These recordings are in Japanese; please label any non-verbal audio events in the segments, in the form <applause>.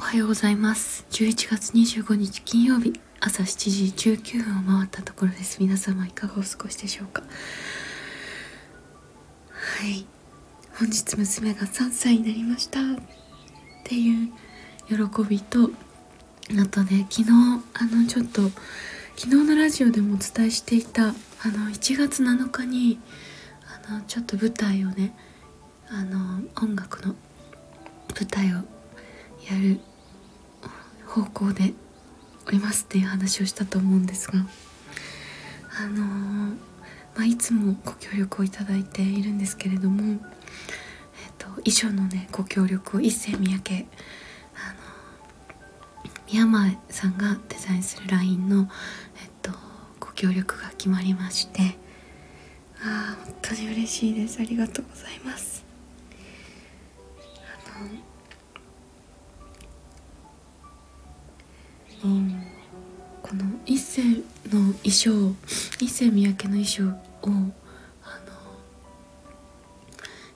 おはようございます。11月25日金曜日。朝7時19分を回ったところです。皆様いかがお過ごしでしょうか。はい。本日娘が3歳になりました。っていう喜びとあとね昨日あのちょっと昨日のラジオでもお伝えしていたあの1月7日にあのちょっと舞台をねあの音楽の舞台をやる方向でおりますっていう話をしたと思うんですがあのまあ、いつもご協力をいただいているんですけれども、えっと、衣装のねご協力を一世三宅あの宮前さんがデザインするラインの、えっと、ご協力が決まりましてああ本当に嬉しいです。ありがとうございます。あのこの一世の衣装一世三宅の衣装を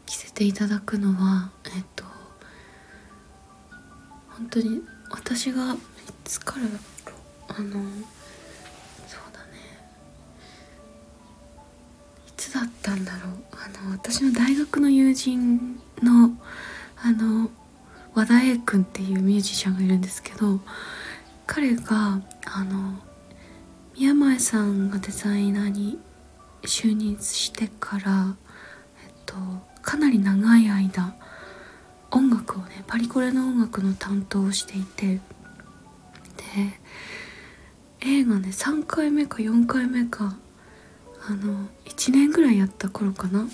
着せていただくのはえっと本当に私がいつからだろうあのそうだね。いつだったんだろう。あの私の大学の友人のあの和田栄君っていうミュージシャンがいるんですけど彼があの宮前さんがデザイナーに就任してから、えっと、かなり長い間音楽をねパリコレの音楽の担当をしていてで映画ね3回目か4回目かあの1年ぐらいやった頃かな。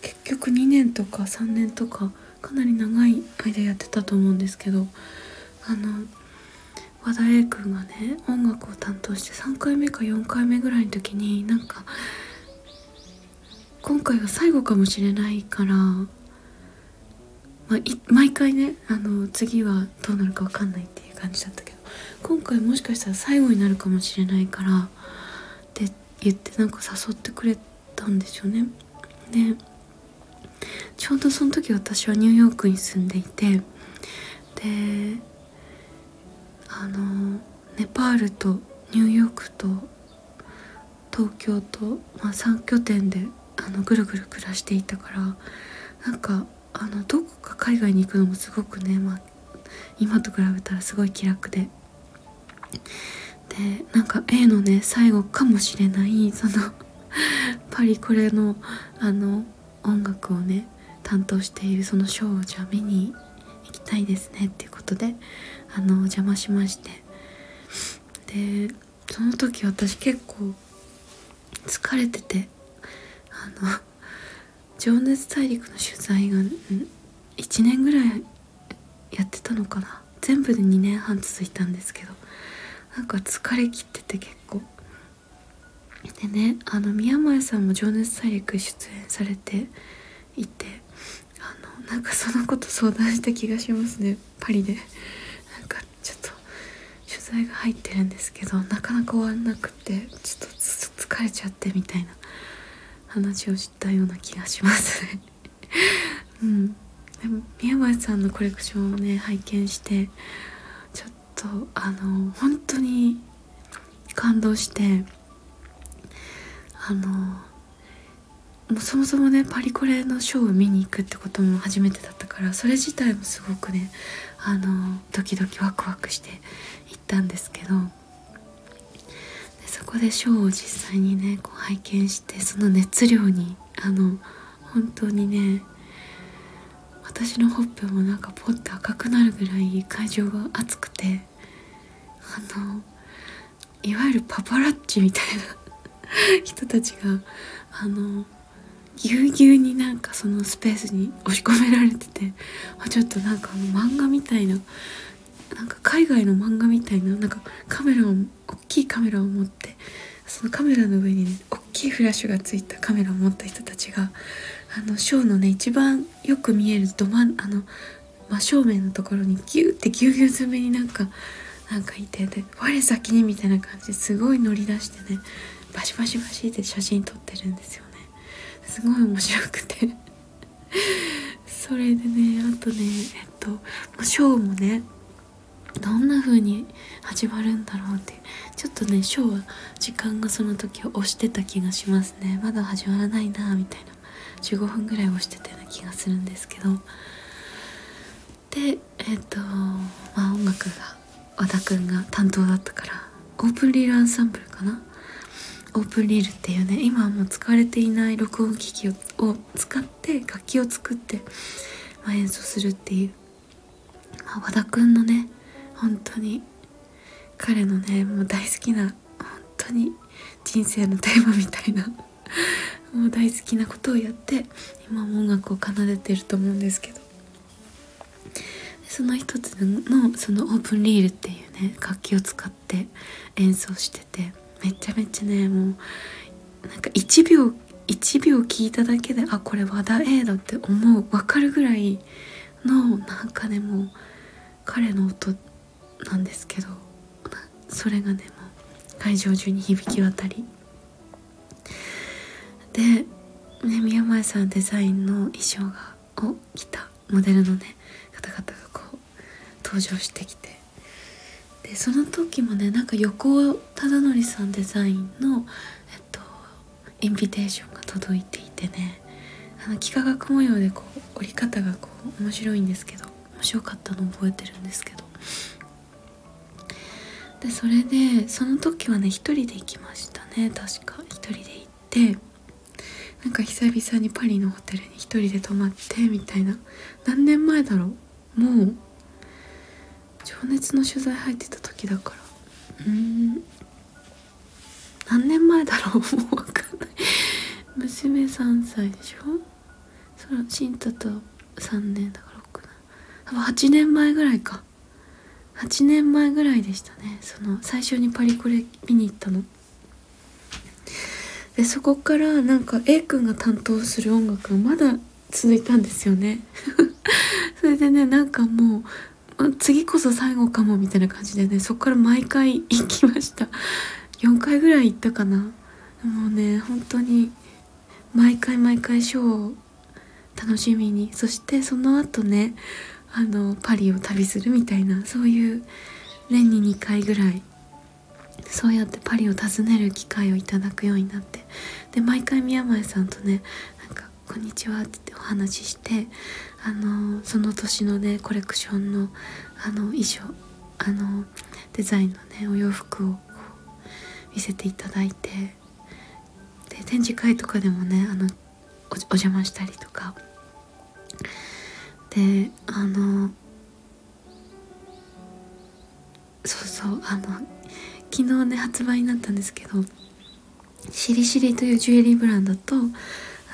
結局2年とか3年とかかなり長い間やってたと思うんですけどあの和田栄君がね音楽を担当して3回目か4回目ぐらいの時になんか今回は最後かもしれないから、まあ、毎回ねあの次はどうなるか分かんないっていう感じだったけど今回もしかしたら最後になるかもしれないからって言ってなんか誘ってくれたんですよね。でちょうどその時私はニューヨークに住んでいてであのネパールとニューヨークと東京と、まあ、3拠点であのぐるぐる暮らしていたからなんかあのどこか海外に行くのもすごくね、まあ、今と比べたらすごい気楽で。でなんか A のね最後かもしれないその <laughs> パリコレのあの音楽をね担当しているそのショーをじゃあ見に行きたいですねっていうことであのお邪魔しまして。でその時私結構疲れててあの「情熱大陸」の取材が1年ぐらいやってたのかな。全部で2年半続いたんですけどなんか疲れ切ってて結構。でねあの宮前さんも「情熱大陸」出演されていてなんかそのこと相談した気がしますね。パリで。取材が入ってるんですけどなかなか終わらなくてちょっと疲れちゃってみたいな話をしたような気がしますね。<laughs> うん。でも宮前さんのコレクションをね拝見してちょっとあの本当に感動してあのもうそもそもねパリコレのショーを見に行くってことも初めてだったからそれ自体もすごくねあのドキドキワクワクして行ったんですけどそこでショーを実際にねこう拝見してその熱量にあの本当にね私のほっぺもなんかポッて赤くなるぐらい会場が熱くてあのいわゆるパパラッチみたいな人たちがあのぎゅうぎゅうになんかそのスペースに押し込められててあちょっとなんか漫画みたいななんか海外の漫画みたいななんかカメラを大きいカメラを持ってそのカメラの上にね大きいフラッシュがついたカメラを持った人たちがあのショーのね一番よく見えるど真あの真正面のところにギューってギュうギュう詰めになんかなんかいてで我先にみたいな感じですごい乗り出してねバシバシバシって写真撮ってるんですよ。すごい面白くて。それでねあとねえっとショーもねどんな風に始まるんだろうってちょっとねショーは時間がその時を押してた気がしますね。まだ始まらないなみたいな15分ぐらい押してたような気がするんですけど。でえっ、とまあ音楽が和田くんが担当だったからオープンリールアンサンブルかなオープンリールっていうね今はもう使われていない録音機器を使って楽器を作って、まあ、演奏するっていう、まあ、和田くんのね本当に彼のねもう大好きな本当に人生のテーマみたいな <laughs> もう大好きなことをやって今も音楽を奏でてると思うんですけど。その一つのそのオープンリールっていうね楽器を使って演奏してて。めちゃめちゃねもうなんか1秒1秒聞いただけであこれ和田栄だって思う分かるぐらいのなんかねもう彼の音なんですけどそれがねもう会場中に響き渡り。で、ね、宮前さんデザインの衣装がを着たモデルのね方々がこう登場してきて。でその時もねなんか横尾忠則さんデザインの、えっと、インビテーションが届いていてね。あの幾何学模様でこう折り方がこう面白いんですけど面白かったの覚えてるんですけど。でそれでその時はね一人で行きましたね。確か。一人で行ってなんか久々にパリのホテルに一人で泊まってみたいな。何年前だろう。もう情熱の取材入ってた時だから。うん。何年前だろう？もう分かんない。娘3歳でしょ？そら新太と3年だから6多分8年前ぐらいか。8年前ぐらいでしたね。その最初にパリコレ見に行ったの。でそこからなんか A 君が担当する音楽がまだ続いたんですよね。<laughs> それでねなんかもう次こそ最後かもみたいな感じでねそこから毎回行きました。<laughs> 4回ぐらい行ったかな。もうね本当に毎回毎回ショーを楽しみに。そしてその後ねあのパリを旅するみたいな。そういう年に2回ぐらいそうやってパリを訪ねる機会をいただくようになって。で毎回宮前さんとねなんか「こんにちは」ってお話ししてあのその年のねコレクションのあの衣装あのデザインのねお洋服を見せていただいてで展示会とかでもねあのお邪魔したりとか。であのそうそうあの昨日ね発売になったんですけどしりしりというジュエリーブランドと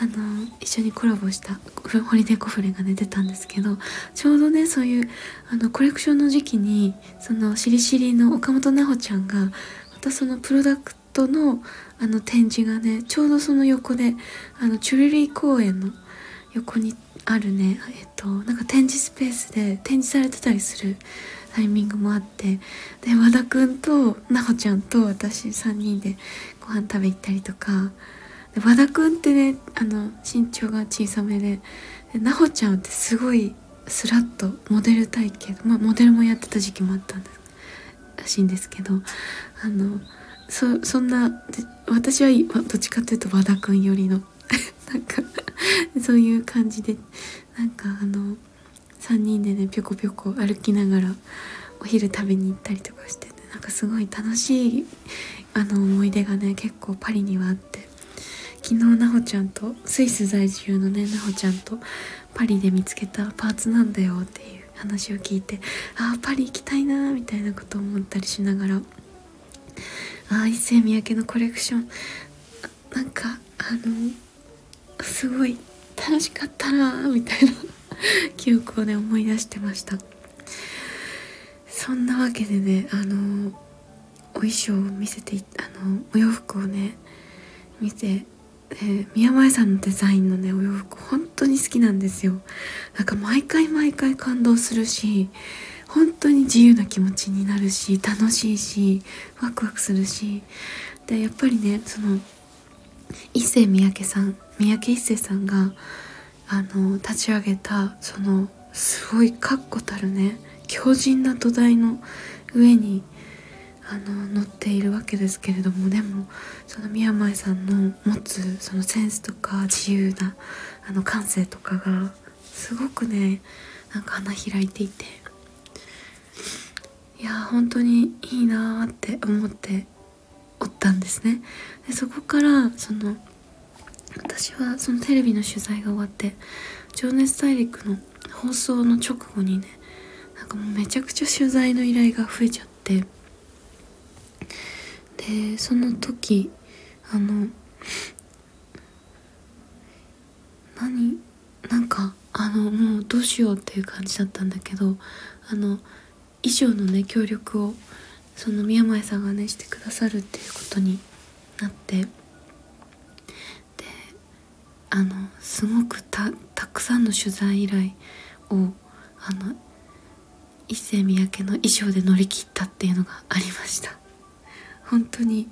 あの一緒にコラボしたホリデーコフレがね出たんですけどちょうどねそういうあのコレクションの時期にそのしりしりの岡本奈穂ちゃんがまたそのプロダクトのあの展示がねちょうどその横であのチュルリー公園の横にあるねえっとなんか展示スペースで展示されてたりするタイミングもあってで和田くんと奈穂ちゃんと私3人でご飯食べ行ったりとか和田くんってねあの身長が小さめで奈穂ちゃんってすごいスラッとモデル体型まあモデルもやってた時期もあったんですらしいんですけどあのそそんな私はどっちかっていうと和田くん寄りの <laughs> なんかそういう感じでなんかあの3人でねぴょこぴょこ歩きながらお昼食べに行ったりとかして、ね、なんかすごい楽しいあの思い出がね結構パリにはあって昨日なほちゃんとスイス在住のねなほちゃんとパリで見つけたパーツなんだよっていう話を聞いてああパリ行きたいなみたいなことを思ったりしながらああ一世三宅のコレクション。なんかあのすごい楽しかったなみたいな記憶をね思い出してました。そんなわけでねあのお衣装を見せてあのお洋服をね見てで宮前さんのデザインのねお洋服本当に好きなんですよ。なんか毎回毎回感動するし本当に自由な気持ちになるし楽しいしワクワクするし。でやっぱりねその一世三宅さん三宅一世さんがあの立ち上げたそのすごい確固たるね強靭な土台の上にあの乗っているわけですけれどもでもその宮前さんの持つそのセンスとか自由なあの感性とかがすごくねなんか花開いていていや本当にいいなって思っておったんですね。でそこからその私はそのテレビの取材が終わって「情熱大陸」の放送の直後にねなんかもうめちゃくちゃ取材の依頼が増えちゃってでその時あの何なんかあのもうどうしようっていう感じだったんだけどあの衣装のね協力をその宮前さんがねしてくださるっていうことになってであのすごくたくさんの取材依頼をあの一世三宅の衣装で乗り切ったっていうのがありました。本当に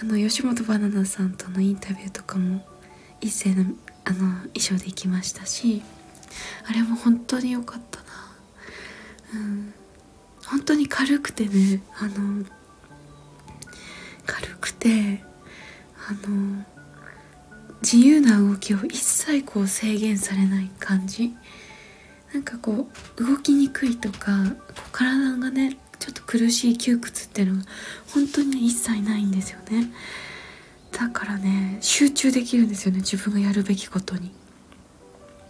あの吉本ばなナさんとのインタビューとかも一世のあの衣装で行きましたしあれも本当に良かったな。うん。本当に軽くてねあの軽くてあの自由な動きを一切こう制限されない感じ。なんかこう動きにくいとかこう体がねちょっと苦しい窮屈っていうのが本当に一切ないんですよね。だからね集中できるんですよね自分がやるべきことに。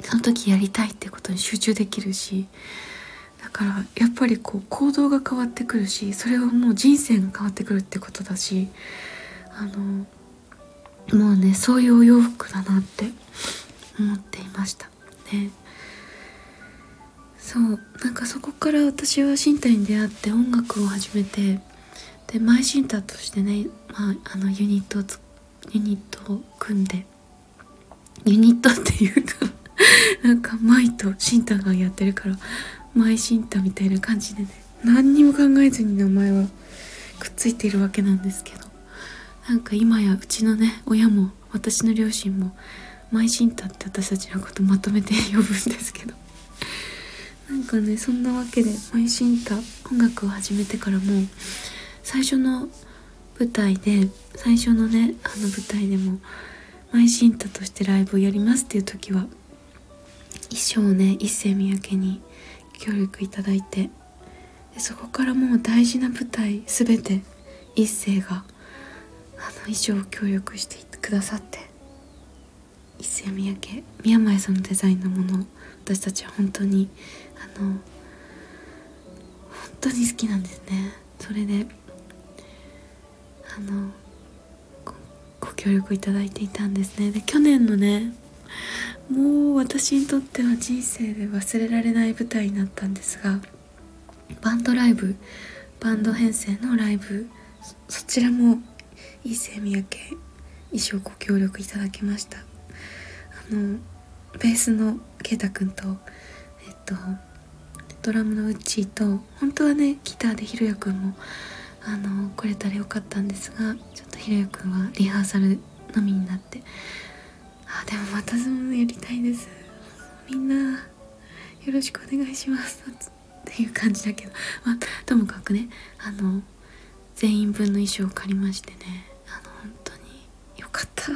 その時やりたいってことに集中できるし。だからやっぱりこう行動が変わってくるしそれはもう人生が変わってくるってことだし。あのもうねそういうお洋服だなって思っていました。ね。そうなんかそこから私は身体に出会って音楽を始めてでマイシンターとしてね、まあ、あのユニットをユニットを組んでユニットっていうか <laughs> なんかマイとシンタがやってるからマイシンタみたいな感じでね何にも考えずに名前はくっついているわけなんですけどなんか今やうちのね親も私の両親もマイシンタって私たちのことまとめて呼ぶんですけどなんかねそんなわけでマイシンタ音楽を始めてからも最初の舞台で最初のねあの舞台でもマイシンタとしてライブをやりますっていう時は衣装をね一世三宅に協力いただいてでそこからもう大事な舞台全て一世があの衣装を協力してくださって一世三宅宮前さんのデザインのものを私たちは本当にあの本当に好きなんですね。それであのご協力いただいていたんですね。で去年のねもう私にとっては人生で忘れられない舞台になったんですがバンドライブバンド編成のライブそちらも伊勢三宅衣装ご協力いただきました。あのベースの圭太くんととドラムのうっちーと本当はねギターでひろやくんもあの来れたらよかったんですがちょっとひろやくんはリハーサルのみになってあでもまたそのやりたいです。みんなよろしくお願いします。っていう感じだけど、まあ、ともかくねあの全員分の衣装を借りましてねあの本当によかった。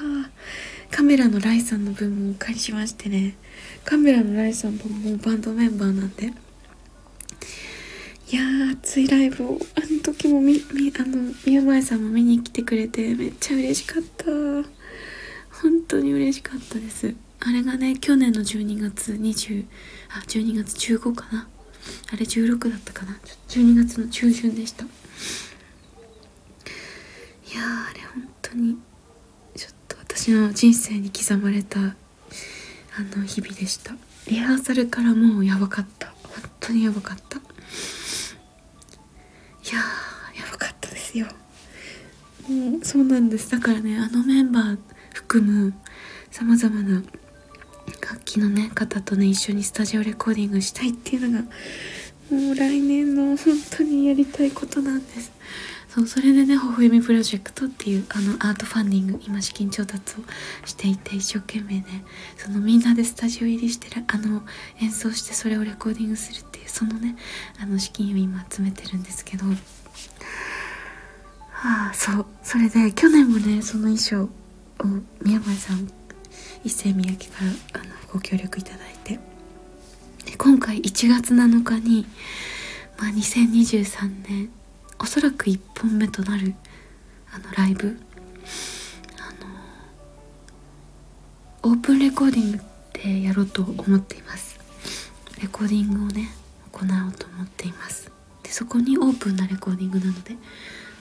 カメラのライさんの分もお借りしましてね。カメラのライさんももうバンドメンバーなんで。いやー熱いライブを。あの時もみみあの宮前さんも見に来てくれてめっちゃ嬉しかった。本当に嬉しかったです。あれがね去年の12月20あ12月15かな。あれ16だったかな。12月の中旬でした。いやあれ本当にちょっと私の人生に刻まれたあの日々でした。リハーサルからもうやばかった。本当にやばかった。いやーやばかったですよ。もうそうなんです。だからねあのメンバー含むさまざまな楽器のね方とね一緒にスタジオレコーディングしたいっていうのがもう来年の本当にやりたいことなんです。そうそれでね「ほほゆみプロジェクト」っていうあのアートファンディング今資金調達をしていて一生懸命ねそのみんなでスタジオ入りしてるあの演奏してそれをレコーディングするっていうそのねあの資金を今集めてるんですけどはあそうそれで去年もねその衣装を宮前さん一世三宅からあのご協力いただいてで今回1月7日に、まあ、2023年おそらく1本目となるあのライブ。あのオープンレコーディングでやろうと思っています。レコーディングをね行おうと思っています。でそこにオープンなレコーディングなので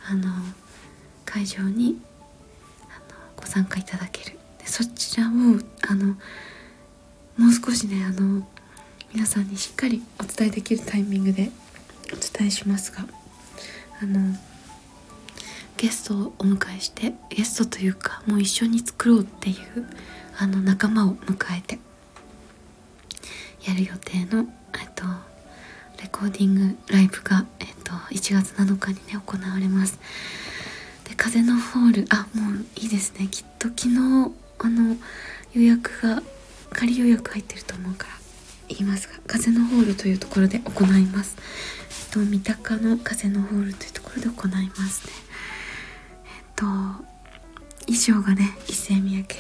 あの会場にあのご参加いただける。でそちらをあのもう少しねあの皆さんにしっかりお伝えできるタイミングでお伝えしますが。あのゲストをお迎えしてゲストというかもう一緒に作ろうっていうあの仲間を迎えてやる予定のえっとレコーディングライブが、えっと、1月7日にね行われます。で風のホールあもういいですね。きっと昨日あの予約が仮予約入ってると思うから言いますが風のホールというところで行います、と、三鷹の風のホールというところで行いますね。えっと衣装がね一世三宅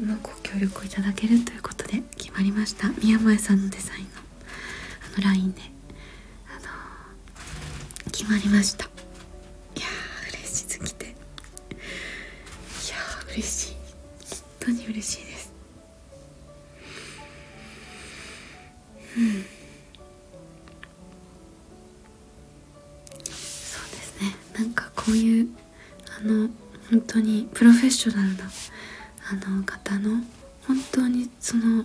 のご協力をいただけるということで決まりました。宮前さんのデザインのあのラインであの決まりました。いやー嬉しすぎて。いやー嬉しい。本当に嬉しいです。フェッショナルなあの方の本当にそのなんだ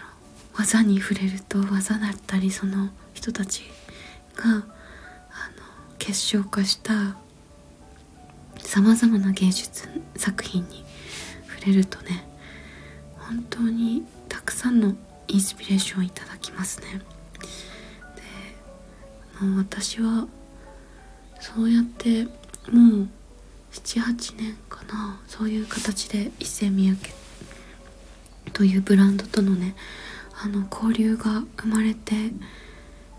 ろう技に触れると技だったりその人たちがあの結晶化したさまざまな芸術作品に触れるとね本当にたくさんのインスピレーションをいただきますね。でもう私はそうやってもう78年かな。そういう形で一世三宅というブランドとのねあの交流が生まれて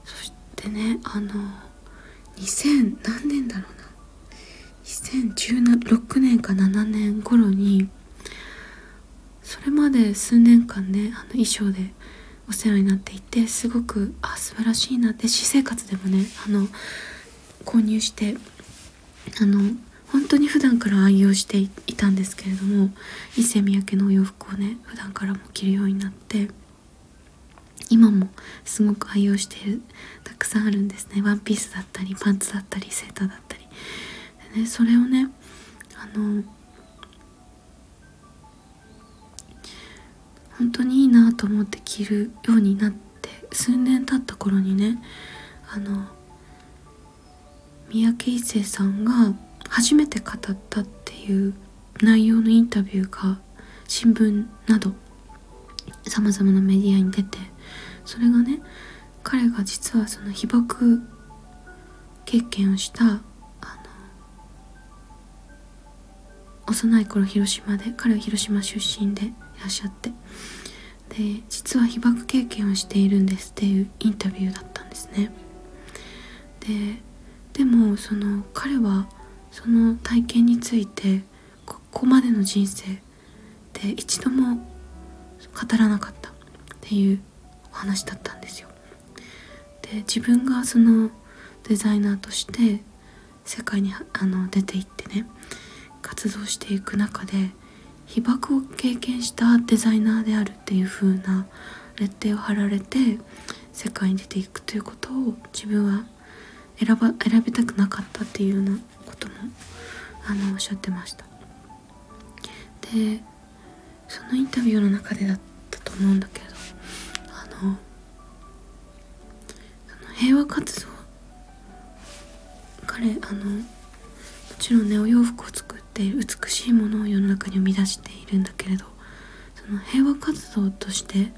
そしてねあの2000何年だろうな。2016年か7年頃にそれまで数年間ねあの衣装でお世話になっていてすごくあ素晴らしいなって私生活でもねあの購入してあの本当に普段から愛用していたんですけれども伊勢三宅のお洋服をね普段からも着るようになって今もすごく愛用しているたくさんあるんですね。ワンピースだったりパンツだったりセーターだったり。でねそれをねあの本当にいいなと思って着るようになって数年経った頃にねあの三宅一生さんが初めて語ったっていう内容のインタビューが新聞などさまざまなメディアに出てそれがね彼が実はその被爆経験をしたあの幼い頃広島で彼は広島出身でいらっしゃってで実は被爆経験をしているんですっていうインタビューだったんですね。ででもその彼はその体験についてここまでの人生で一度も語らなかったっていうお話だったんですよ。で自分がそのデザイナーとして世界にあの出ていってね活動していく中で被爆を経験したデザイナーであるっていう風なレッテを貼られて世界に出ていくということを自分は選ば選びたくなかったっていうようなこともあのおっしゃってました。でそのインタビューの中でだったと思うんだけどあのその平和活動彼あのもちろんねお洋服を作って美しいものを世の中に生み出しているんだけれどその平和活動として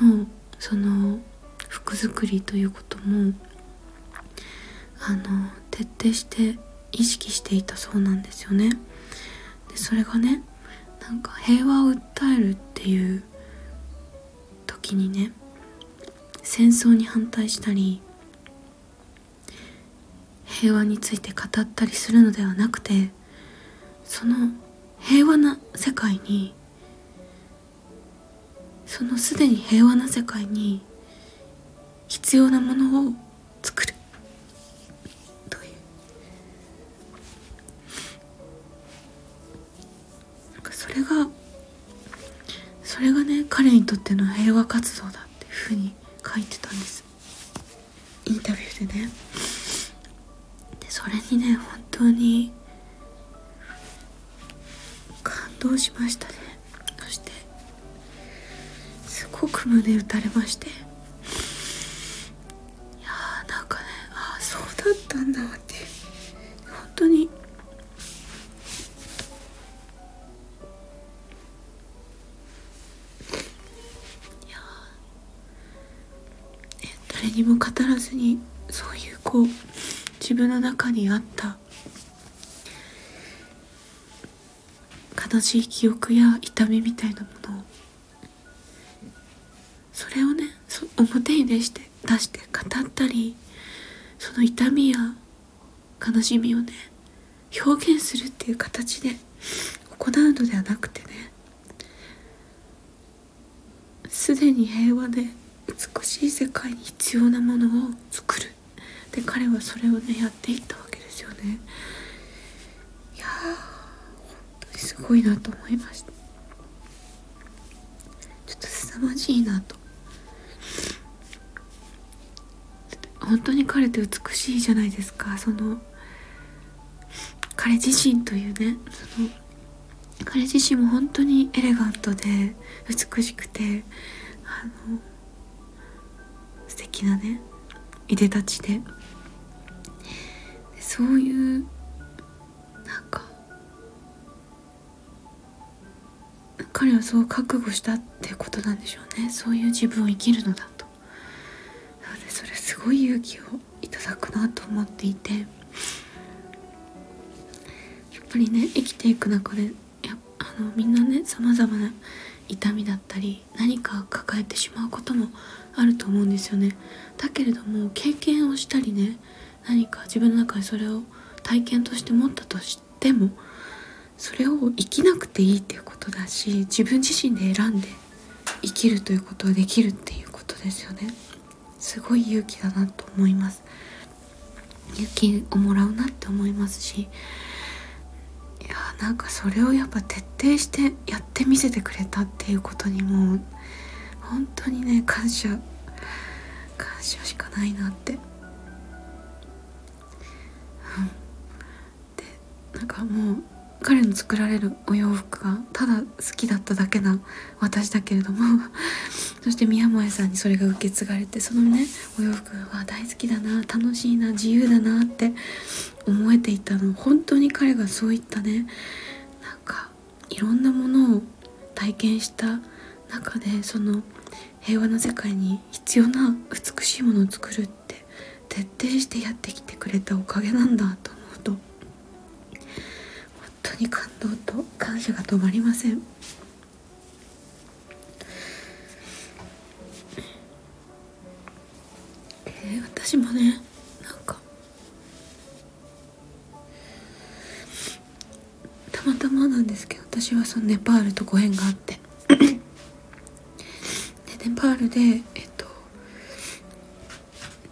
のその服作りということもあの徹底して意識していたそうなんですよね。でそれがねなんか平和を訴えるっていう時にね戦争に反対したり平和について語ったりするのではなくてその平和な世界にそのすでに平和な世界に必要なものをとっての平和活動だっていうふうに書いてたんです。インタビューでね。でそれにね本当に感動しましたね。そしてすごく胸打たれまして。いやーなんかねああそうだったんだって。誰にも語らずにそういうこう自分の中にあった悲しい記憶や痛みみたいなものをそれをね表に出して出して語ったりその痛みや悲しみをね表現するっていう形で行うのではなくてねすでに平和で美しい世界に必要なものを作る。で彼はそれをねやっていったわけですよね。いやー本当にすごいなと思いました。ちょっと凄まじいなと。本当に彼って美しいじゃないですか。その彼自身というねその彼自身も本当にエレガントで美しくてあのなねいでたちで。そういうなんか彼はそう覚悟したってことなんでしょうね。そういう自分を生きるのだと。なのでそれすごい勇気をいただくなと思っていて。やっぱりね生きていく中でやあのみんなねさまざまな痛みだったり何か抱えてしまうこともあると思うんですよね。だけれども経験をしたりね何か自分の中でそれを体験として持ったとしてもそれを生きなくていいっていうことだし自分自身で選んで生きるということはできるっていうことですよね。すごい勇気だなと思います。勇気をもらうなって思いますしいやなんかそれをやっぱ徹底してやってみせてくれたっていうことにも本当にね感謝。感謝しかないなって。うん。でなんかもう彼の作られるお洋服がただ好きだっただけな私だけれども。<laughs> そして宮前さんにそれが受け継がれてそのねお洋服が大好きだな楽しいな自由だなって思えていたの。本当に彼がそういったねなんかいろんなものを体験した中でその平和な世界に必要な美しいものを作るって徹底してやってきてくれたおかげなんだと思うと本当に感動と感謝が止まりません。えー、私もねなんかたまたまなんですけど私はそのネパールとご縁があってでえっと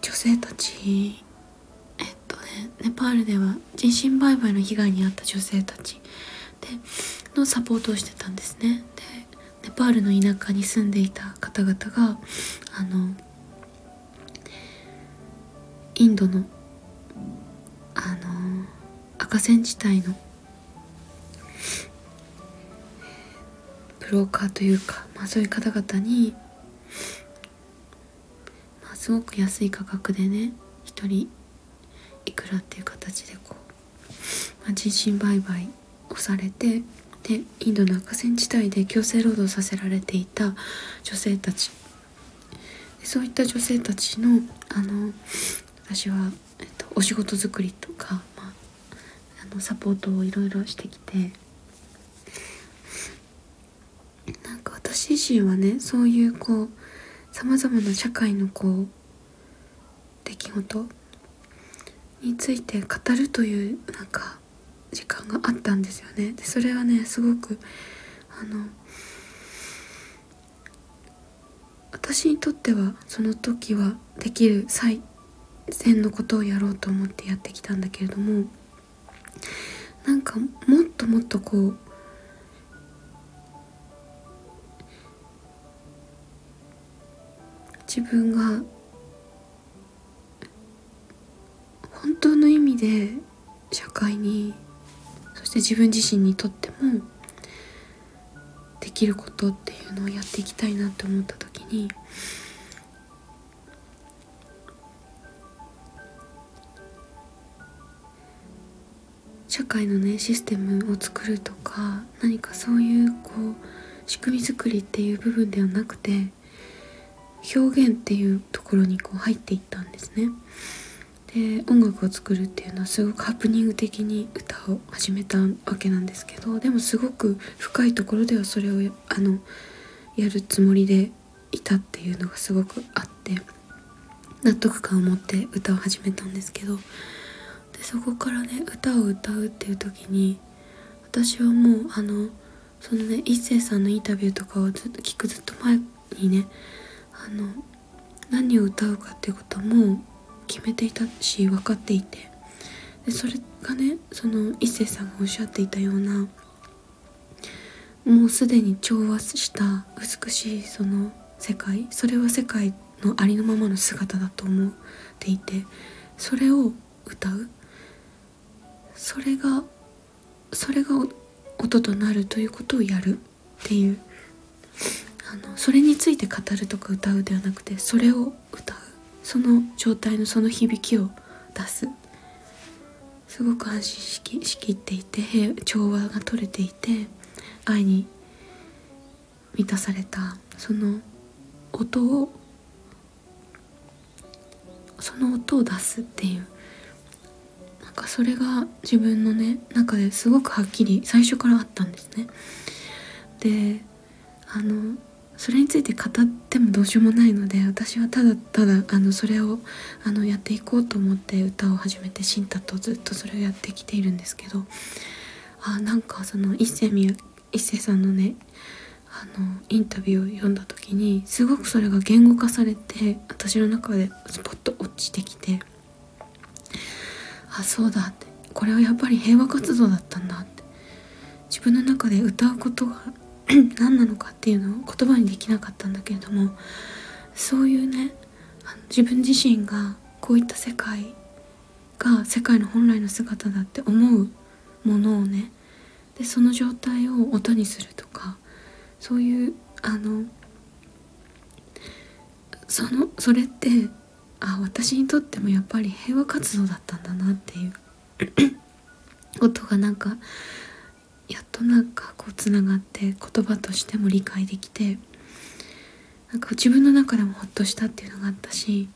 女性たちえっとねネパールでは人身売買の被害に遭った女性たちでのサポートをしてたんですね。でネパールの田舎に住んでいた方々があのインドのあの赤線地帯のブローカーというか、まあ、そういう方々に、すごく安い価格でね一人いくらっていう形でこう、まあ、人身売買をされてでインドの赤線地帯で強制労働させられていた女性たち。そういった女性たちのあの私は、えっと、お仕事作りとか、まあ、あのサポートをいろいろしてきて。なんか私自身はねそういうこうさまざまな社会のこう出来事について語るというなんか時間があったんですよね。でそれはねすごくあの私にとってはその時はできる最善のことをやろうと思ってやってきたんだけれどもなんかもっともっとこう自分が本当の意味で社会にそして自分自身にとってもできることっていうのをやっていきたいなって思った時に社会のねシステムを作るとか何かそういうこう仕組み作りっていう部分ではなくて表現っていうところにこう入っていったんですね。で音楽を作るっていうのはすごくハプニング的に歌を始めたわけなんですけどでもすごく深いところではそれをあのやるつもりでいたっていうのがすごくあって納得感を持って歌を始めたんですけどでそこからね歌を歌うっていう時に私はもうあのそのね一星さんのインタビューとかをずっと聞くずっと前にねあの何を歌うかっていうことも決めていたし分かっていて。でそれがねその一星さんがおっしゃっていたようなもうすでに調和した美しいその世界それは世界のありのままの姿だと思っていてそれを歌う。それがそれが音となるということをやる。っていう。あのそれについて語るとか歌うではなくてそれを歌う。その状態のその響きを出す。すごく安心しきしきっていて調和が取れていて愛に満たされた。その音をその音を出すっていう。なんかそれが自分のね中ですごくはっきり最初からあったんですね。であのそれについて語ってもどうしようもないので私はただただあのそれをあのやっていこうと思って歌を始めて新太とずっとそれをやってきているんですけどあなんかその一世一世さんのねあのインタビューを読んだ時にすごくそれが言語化されて私の中でスポッと落ちてきて。あそうだってこれはやっぱり平和活動だったんだって自分の中で歌うことが <clears throat> 何なのかっていうのを言葉にできなかったんだけれどもそういうね自分自身がこういった世界が世界の本来の姿だって思うものをねでその状態を音にするとかそういうあのそのそれってあ私にとってもやっぱり平和活動だったんだなっていう。<clears throat> ことがなんかやっとなんかこうつながって言葉としても理解できてなんか自分の中でもほっとしたっていうのがあったし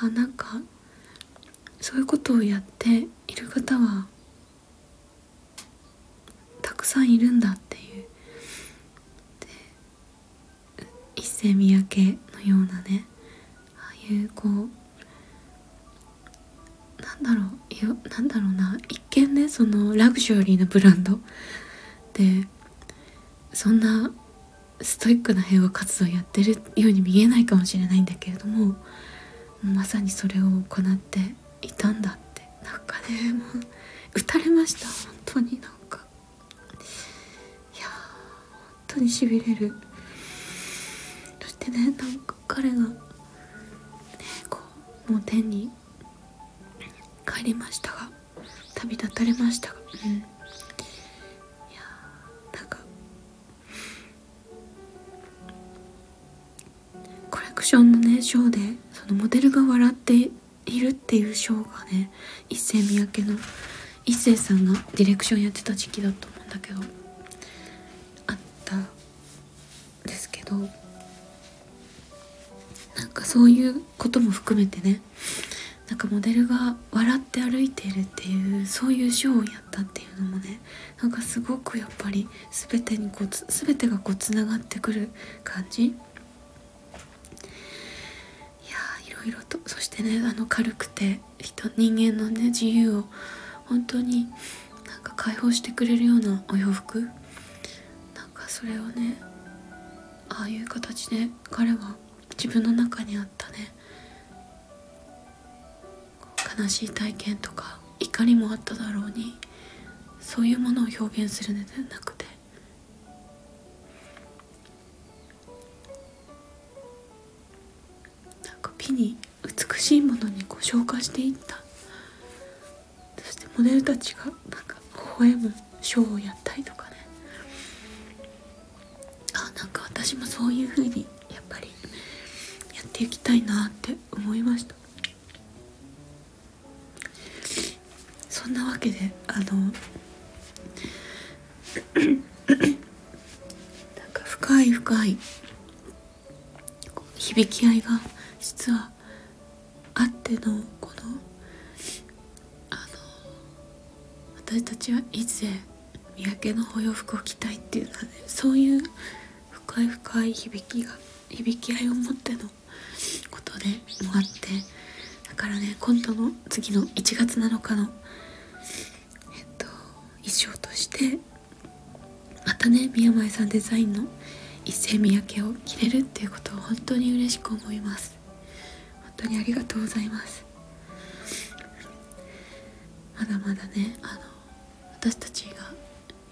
あなんかそういうことをやっている方はたくさんいるんだっていう。で一世三宅のようなねああいうこうなんだろういやなんだろうな一見ねそのラグジュアリーなブランドでそんなストイックな平和活動やってるように見えないかもしれないんだけれどもまさにそれを行っていたんだってなんかねもう打たれました。本当になんか。いや本当にしびれる。そしてねなんか彼がね、こうもう天に帰りましたが旅立たれましたがうん。いやなんかコレクションのねショーでそのモデルが笑っているっていうショーがね一世三宅の一世さんがディレクションやってた時期だと思うんだけどあったんですけどなんかそういうことも含めてねなんかモデルが笑って歩いているっていうそういうショーをやったっていうのもねなんかすごくやっぱり全てにこう全てがこうつながってくる感じ。いやいろいろとそしてねあの軽くて人人間のね自由を本当になんか解放してくれるようなお洋服。なんかそれをねああいう形で彼は自分の中にあったね悲しい体験とか怒りもあっただろうにそういうものを表現するのではなくてなんか美に美しいものにこう消化していった。そしてモデルたちがなんか微笑むショーをやったりとかね。あなんか私もそういう風にやっぱりやっていきたいなって思いました。そんなわけであの <coughs> なんか深い深い響き合いが実はあってのこのあの私たちはいつで三宅のお洋服を着たいっていうのはねそういう深い深い響きが響き合いを持ってのことでもあってだからね今度の次の1月7日のえっと衣装としてまたね宮前さんデザインの一世三宅を着れるっていうことを本当に嬉しく思います。本当にありがとうございます。まだまだねあの私たちが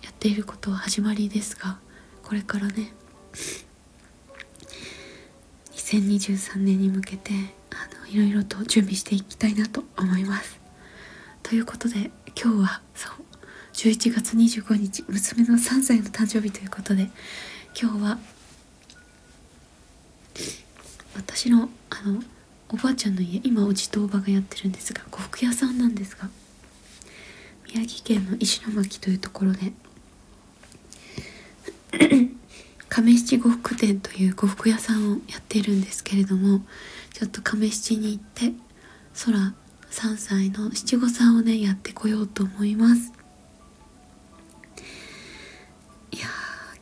やっていることは始まりですがこれからね2023年に向けてあのいろいろと準備していきたいなと思います。ということで今日はそう11月25日娘の3歳の誕生日ということで今日は私のあのおばあちゃんの家今おじとおばがやってるんですが呉服屋さんなんですが宮城県の石巻というところで <clears throat> 亀七呉服店という呉服屋さんをやっているんですけれどもちょっと亀七に行って空3歳の七五三をねやってこようと思います。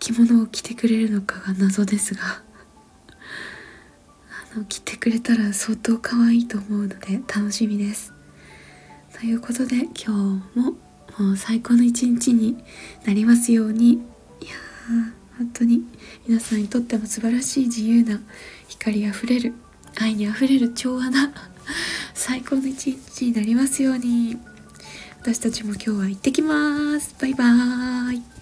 着物を着てくれるのかが謎ですがあの着てくれたら相当可愛いと思うので楽しみです。ということで今日ももう最高の一日になりますように。いやー本当に皆さんにとっても素晴らしい自由な光あふれる愛にあふれる調和な最高の一日になりますように。私たちも今日は行ってきます。バイバーイ。